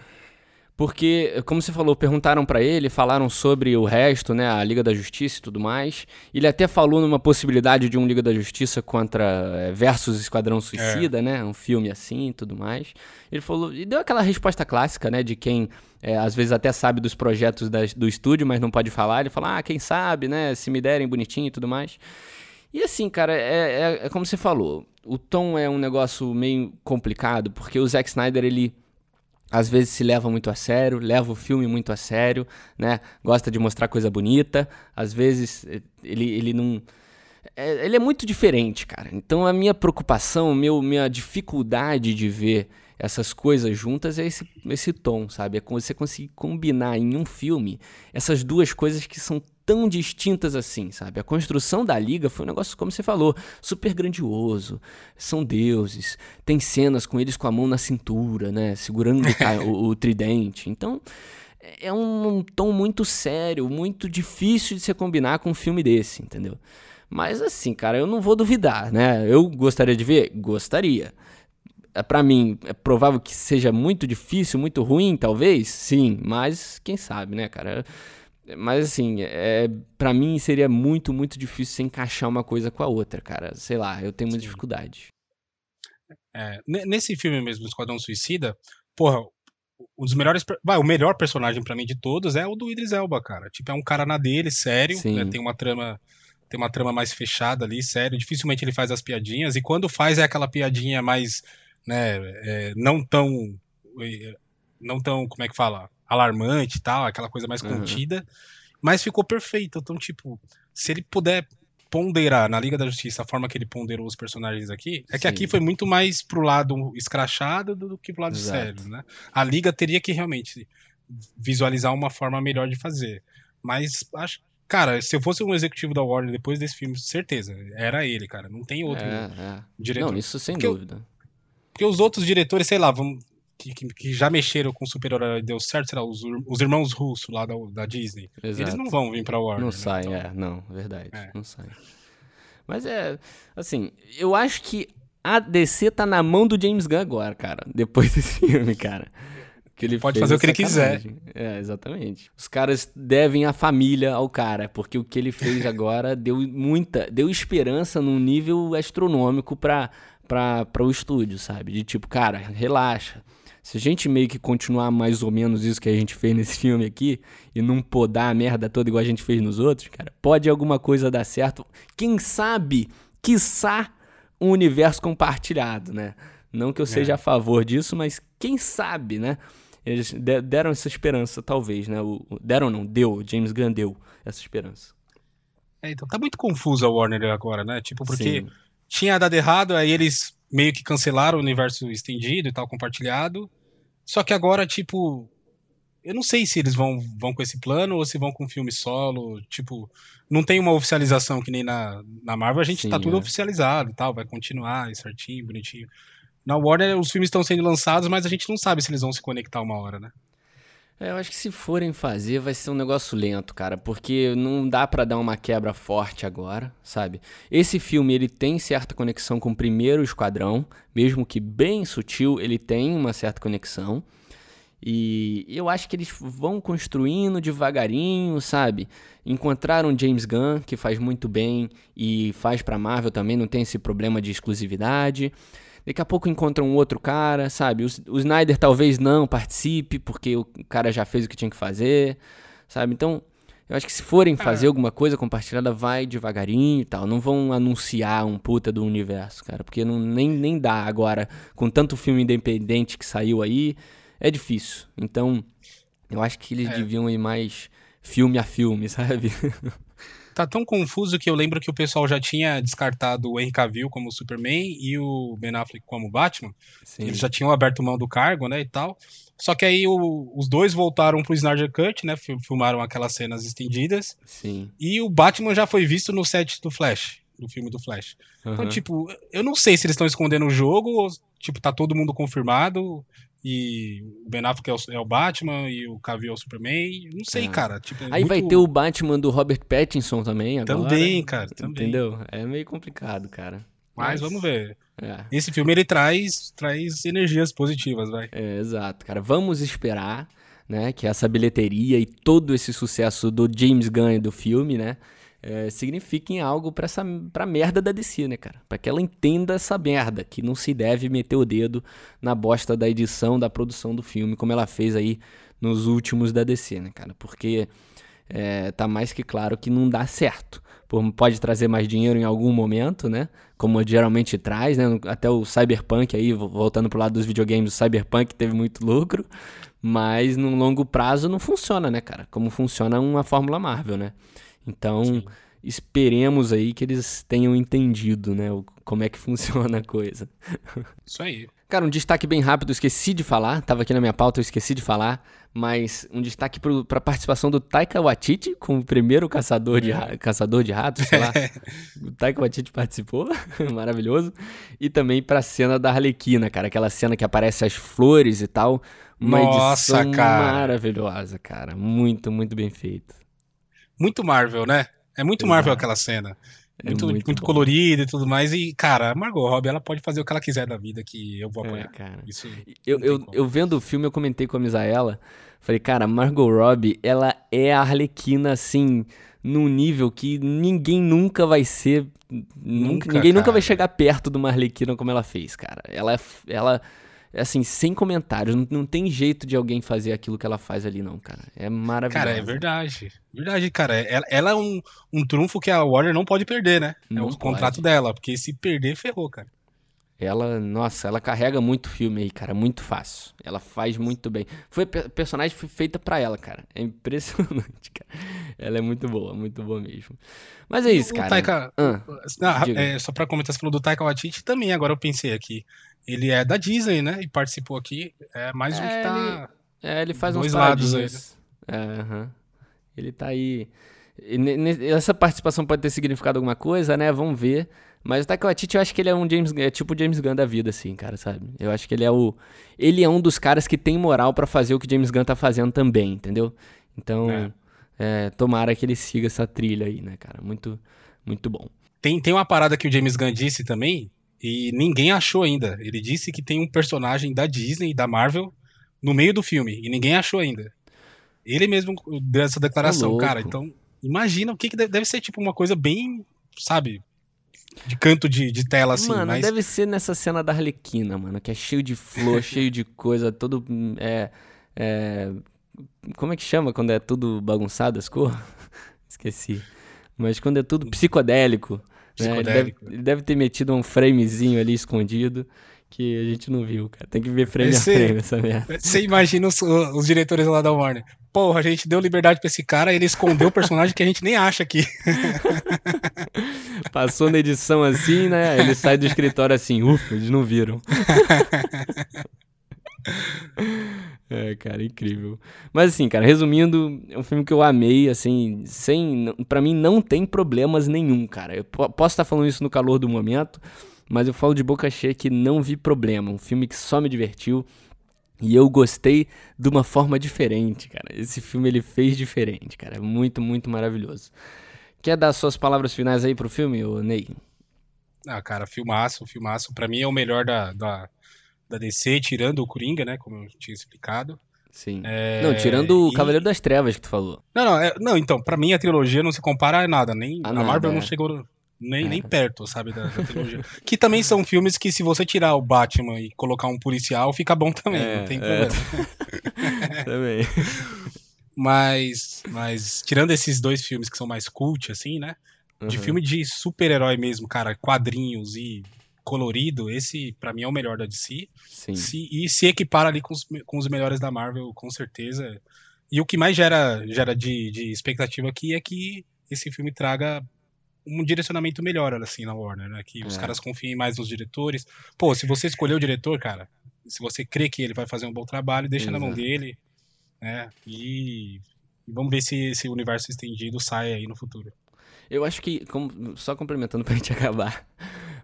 porque, como você falou, perguntaram para ele, falaram sobre o resto, né, a Liga da Justiça e tudo mais. Ele até falou numa possibilidade de um Liga da Justiça contra é, versus Esquadrão Suicida, é. né, um filme assim e tudo mais. Ele falou e deu aquela resposta clássica, né, de quem é, às vezes até sabe dos projetos da, do estúdio, mas não pode falar. Ele fala, ah, quem sabe, né, se me derem bonitinho e tudo mais. E assim, cara, é, é, é como você falou o tom é um negócio meio complicado, porque o Zack Snyder, ele às vezes se leva muito a sério, leva o filme muito a sério, né? Gosta de mostrar coisa bonita, às vezes ele, ele não. É, ele é muito diferente, cara. Então a minha preocupação, meu, minha dificuldade de ver essas coisas juntas é esse, esse tom, sabe? É você conseguir combinar em um filme essas duas coisas que são tão distintas assim, sabe? A construção da liga foi um negócio, como você falou, super grandioso. São deuses, tem cenas com eles com a mão na cintura, né? Segurando o, [laughs] o, tridente. Então, é um, um tom muito sério, muito difícil de se combinar com um filme desse, entendeu? Mas assim, cara, eu não vou duvidar, né? Eu gostaria de ver? Gostaria. É, para mim, é provável que seja muito difícil, muito ruim, talvez? Sim, mas quem sabe, né, cara? Mas assim, é, para mim seria muito, muito difícil se encaixar uma coisa com a outra, cara. Sei lá, eu tenho muita dificuldade. É, nesse filme mesmo, Esquadrão Suicida, porra, um dos melhores. Vai, o melhor personagem para mim de todos é o do Idris Elba, cara. Tipo, é um cara na dele, sério, né, tem uma trama. Tem uma trama mais fechada ali, sério. Dificilmente ele faz as piadinhas. E quando faz é aquela piadinha mais. né, é, não tão. Não tão. Como é que fala? Alarmante e tal, aquela coisa mais uhum. contida, mas ficou perfeito. Então, tipo, se ele puder ponderar na Liga da Justiça a forma que ele ponderou os personagens aqui, é Sim. que aqui foi muito mais pro lado escrachado do que pro lado Exato. sério, né? A Liga teria que realmente visualizar uma forma melhor de fazer. Mas acho Cara, se eu fosse um executivo da Warner depois desse filme, certeza, era ele, cara. Não tem outro É, é. diretor. Não, isso sem Porque eu- dúvida. Porque os outros diretores, sei lá, vamos, que, que- já mexeram com super-herói e deu certo, sei lá, os, os irmãos russos lá da, da Disney. Eles Exato. não vão vir pra Warner. Não né? sai, Então, é, não, verdade, É. não sai. Mas é, assim, eu acho que a DC tá na mão do James Gunn agora, cara, depois [laughs] desse filme, cara. Que ele Pode fazer o que ele quiser. É, exatamente. Os caras devem a família ao cara, porque o que ele fez agora deu muita, deu esperança num nível astronômico pra, pra o estúdio, sabe? De tipo, cara, relaxa. Se a gente meio que continuar mais ou menos isso que a gente fez nesse [laughs] filme aqui e não podar a merda toda igual a gente fez nos outros, cara, pode alguma coisa dar certo. Quem sabe, quiçá, um universo compartilhado, né? Não que eu seja a favor disso, mas quem sabe, né? Eles de- deram essa esperança, talvez, né? O, deram não, deu, o James Gunn deu essa esperança. É, então tá muito confuso a Warner agora, né? Tipo, porque Sim. tinha dado errado, aí eles meio que cancelaram o universo estendido e tal, compartilhado. Só que agora, tipo, eu não sei se eles vão, vão com esse plano ou se vão com filme solo. Tipo, não tem uma oficialização que nem na, na Marvel, a gente Sim, tá tudo é. oficializado e tal, vai continuar certinho, bonitinho. Na Warner, os filmes estão sendo lançados, mas a gente não sabe se eles vão se conectar uma hora, né? É, eu acho que se forem fazer, vai ser um negócio lento, cara, porque não dá pra dar uma quebra forte agora, sabe? Esse filme, ele tem certa conexão com o primeiro Esquadrão, mesmo que bem sutil, ele tem uma certa conexão. E eu acho que eles vão construindo devagarinho, sabe? Encontraram James Gunn, que faz muito bem e faz pra Marvel também, não tem esse problema de exclusividade. Daqui a pouco encontram um outro cara, sabe? O, o Snyder talvez não participe, porque o cara já fez o que tinha que fazer, sabe? Então, eu acho que se forem fazer alguma coisa compartilhada, vai devagarinho e tal. Não vão anunciar um puta do universo, cara, porque não, nem, nem dá agora, com tanto filme independente que saiu aí, é difícil. Então, eu acho que eles É. deviam ir mais filme a filme, [laughs] sabe? Tá tão confuso que eu lembro que o pessoal já tinha descartado o Henry Cavill como Superman e o Ben Affleck como Batman. Sim. Eles já tinham aberto mão do cargo, né, e tal. Só que aí o- os dois voltaram pro Snyder Cut, né, fil- filmaram aquelas cenas estendidas. Sim. E o Batman já foi visto no set do Flash, do filme do Flash. Então, Aham. tipo, eu não sei se eles estão escondendo o jogo ou, tipo, tá todo mundo confirmado e o Ben Affleck é o, é o Batman e o Cavill é o Superman. Não sei, É. cara. Tipo, é Aí vai muito- ter o Batman do Robert Pattinson também agora. Também, cara, também. Entendeu? É meio complicado, cara. Mas vamos ver. É, Esse filme ele traz, traz energias positivas, vai. é, exato, cara. Vamos esperar, né, que essa bilheteria e todo esse sucesso do James Gunn do filme, né, é, signifiquem algo pra essa pra merda da DC, né, cara? Pra que ela entenda essa merda, que não se deve meter o dedo na bosta da edição, da produção do filme, como ela fez aí nos últimos da DC, né, cara? Porque é, tá mais que claro que não dá certo. Pode trazer mais dinheiro em algum momento, né? Como geralmente traz, né? Até o Cyberpunk aí, vo- voltando pro lado dos videogames, o Cyberpunk teve muito lucro, mas num longo prazo não funciona, né, cara? Como funciona uma Fórmula Marvel, né? Então, Sim. esperemos aí que eles tenham entendido, né? como é que [laughs] funciona a coisa. Isso aí. Cara, um destaque bem rápido, esqueci de falar, tava aqui na minha pauta, eu esqueci de falar, mas um destaque pro, pra participação do Taika Waititi, como o primeiro caçador de, ra- caçador de ratos, sei lá. [laughs] o Taika Waititi participou, [laughs] maravilhoso. E também pra cena da Arlequina, cara, aquela cena que aparece as flores e tal. Uma Nossa, edição cara. maravilhosa, cara. Muito, muito bem feita. Muito Marvel, né? É muito Exato. Marvel aquela cena. É Muito, muito muito, bom. colorida e tudo mais. E, cara, a Margot Robbie, ela pode fazer o que ela quiser da vida que eu vou É, apoiar. cara. Isso. Eu, eu, como. eu vendo o filme, eu comentei com a Misaela. Falei, cara, Margot Robbie, ela é a Arlequina, assim, num nível que ninguém nunca vai ser. Nunca, ninguém nunca vai cara. chegar perto de uma Arlequina como ela fez, cara. Ela, é- ela assim, sem comentários. Não, não tem jeito de alguém fazer aquilo que ela faz ali, não, cara. É maravilhoso. Cara, é verdade. Verdade, cara. Ela, ela é um, um trunfo que a Warner não pode perder, né? é Não o contrato pode. dela, porque se perder, ferrou, cara. Ela, nossa, ela carrega muito filme aí, cara, muito fácil. Ela faz muito bem. Foi pe- personagem foi feita pra ela, cara. É impressionante, [laughs] cara. Ela é muito boa, muito boa mesmo. Mas é isso, O cara. Taika- Ah, é, só pra comentar, você falou do Taika Waititi também, agora eu pensei aqui. Ele é da Disney, né? E participou aqui. É mais um É, que tá. é, ele faz Dois uns lados aí, paradinhas. É, aham. Ele tá aí. essa participação pode ter significado alguma coisa, né? Vamos ver. Mas o Taika Waititi, eu acho que ele é um James é tipo o James Gunn da vida, assim, cara, sabe? Eu acho que ele é o. Ele é um dos caras que tem moral para fazer o que James Gunn tá fazendo também, entendeu? Então, é. É, tomara que ele siga essa trilha aí, né, cara? Muito, muito bom. Tem, tem uma parada que o James Gunn disse também, e ninguém achou ainda. Ele disse que tem um personagem da Disney, da Marvel, no meio do filme, e ninguém achou ainda. Ele mesmo deu essa declaração, cara. Então, imagina o que, que deve ser, tipo, uma coisa bem, sabe, de canto de, de tela, assim. Mano, mas... deve ser nessa cena da Arlequina, mano, que é cheio de flor, [laughs] cheio de coisa, todo. É, é, como é que chama quando é tudo bagunçado as cores? [laughs] Esqueci. Mas quando é tudo psicodélico. Né? Ele, deve, ele, deve, ter metido um framezinho ali escondido que a gente não viu, cara. Tem que ver frame a frame essa merda. [laughs] Você imagina os, os, diretores lá da Warner. Porra, a gente deu liberdade pra esse cara, ele escondeu o personagem que a gente nem acha aqui. Passou na edição assim, né? Ele sai do escritório assim, ufa, eles não viram. [laughs] É, cara, incrível. Mas assim, cara, resumindo, é um filme que eu amei, assim, sem. para mim não tem problemas nenhum, cara. Eu posso estar falando isso no calor do momento, mas eu falo de boca cheia que não vi problema. Um filme que só me divertiu. E eu gostei de uma forma diferente, cara. Esse filme ele fez diferente, cara. É muito, muito maravilhoso. Quer dar suas palavras finais aí pro filme, ô Ney? Ah, cara, filmaço, filmaço. Pra mim é o melhor da, da, da DC, tirando o Coringa, né? Como eu tinha explicado. Sim. É... Não, tirando o Cavaleiro das Trevas que tu falou. Não, não, é... não, então, pra mim a trilogia não se compara a nada. Nem... A, a nada, Marvel é. não chegou nem, é. nem perto, sabe, da, da trilogia. [laughs] que também são filmes que, se você tirar o Batman e colocar um policial, fica bom também, é, não tem é. problema. [laughs] também. [laughs] Mas, mas, tirando esses dois filmes que são mais cult, assim, né? De uhum. filme de super-herói mesmo, cara, quadrinhos e colorido, esse para mim é o melhor da DC. Sim. Se, e se equipara ali com os, com os melhores da Marvel, com certeza. E o que mais gera, gera de, de expectativa aqui é que esse filme traga um direcionamento melhor, assim, na Warner, né? Que é. os caras confiem mais nos diretores. Pô, se você escolher o diretor, cara, se você crê que ele vai fazer um bom trabalho, deixa Exato. na mão dele, né? E vamos ver se esse universo estendido sai aí no futuro. Eu acho que, como, só complementando [laughs] pra gente acabar,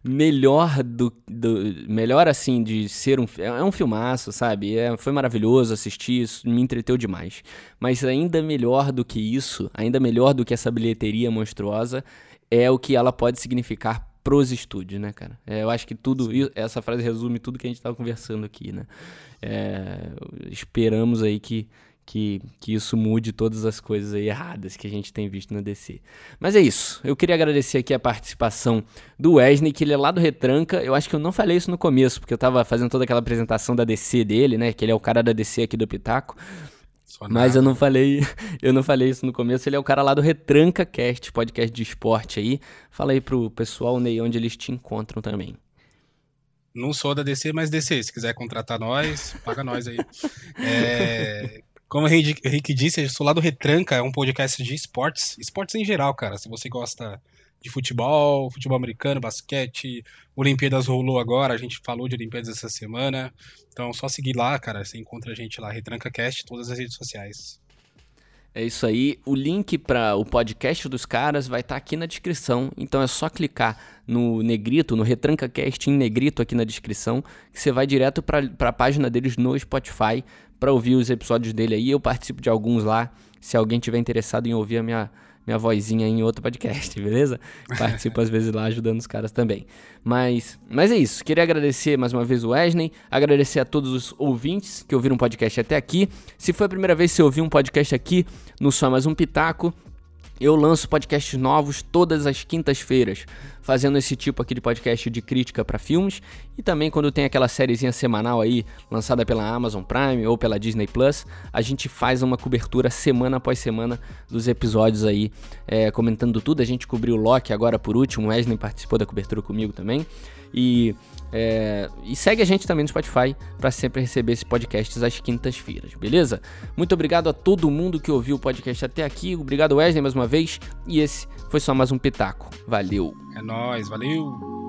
melhor do, do, melhor assim de ser um é um filmaço sabe é, foi maravilhoso assistir isso me entreteu demais mas ainda melhor do que isso ainda melhor do que essa bilheteria monstruosa é o que ela pode significar pros estúdios, né, cara? É, eu acho que tudo, essa frase resume tudo que a gente estava conversando aqui, né? É, esperamos aí que, que, que isso mude todas as coisas erradas que a gente tem visto na DC. Mas é isso. Eu queria agradecer aqui a participação do Wesley, que ele é lá do Retranca. Eu acho que eu não falei isso no começo, porque eu estava fazendo toda aquela apresentação da DC dele, né? Que ele é o cara da DC aqui do Pitaco. Mas eu não falei, [laughs] eu não falei isso no começo. Ele é o cara lá do Retranca Cast, podcast de esporte aí. Fala aí pro pessoal, Ney, onde eles te encontram também. Não sou da DC, mas DC, se quiser contratar nós, paga nós aí. [laughs] É, como o Henrique disse, eu sou lá do Retranca, é um podcast de esportes, esportes em geral, cara. Se você gosta de futebol, futebol americano, basquete. Olimpíadas rolou agora, a gente falou de Olimpíadas essa semana. Então, só seguir lá, cara. Você encontra a gente lá, RetrancaCast, todas as redes sociais. É isso aí. O link para o podcast dos caras vai estar tá aqui na descrição. Então é só clicar no negrito, no RetrancaCast em negrito aqui na descrição, que você vai direto para a página deles no Spotify para ouvir os episódios dele aí. Eu participo de alguns lá. Se alguém tiver interessado em ouvir a minha minha vozinha em outro podcast, [laughs] beleza? Participo às vezes lá ajudando os caras também. Mas, mas é isso. Queria agradecer mais uma vez o Wesley, agradecer a todos os ouvintes que ouviram o podcast até aqui. Se foi a primeira vez que você ouviu um podcast aqui no Só Mais Um Pitaco, eu lanço podcasts novos todas as quintas-feiras, fazendo esse tipo aqui de podcast de crítica para filmes e também quando tem aquela sériezinha semanal aí lançada pela Amazon Prime ou pela Disney Plus, a gente faz uma cobertura semana após semana dos episódios aí, é, comentando tudo. A gente cobriu o Loki agora por último, o Wesley participou da cobertura comigo também e é, e segue a gente também no Spotify para sempre receber esse podcast às quintas-feiras, beleza? Muito obrigado a todo mundo que ouviu o podcast até aqui. Obrigado, Wesley, mais uma vez. E esse foi só mais um Pitaco. Valeu. É nóis, valeu.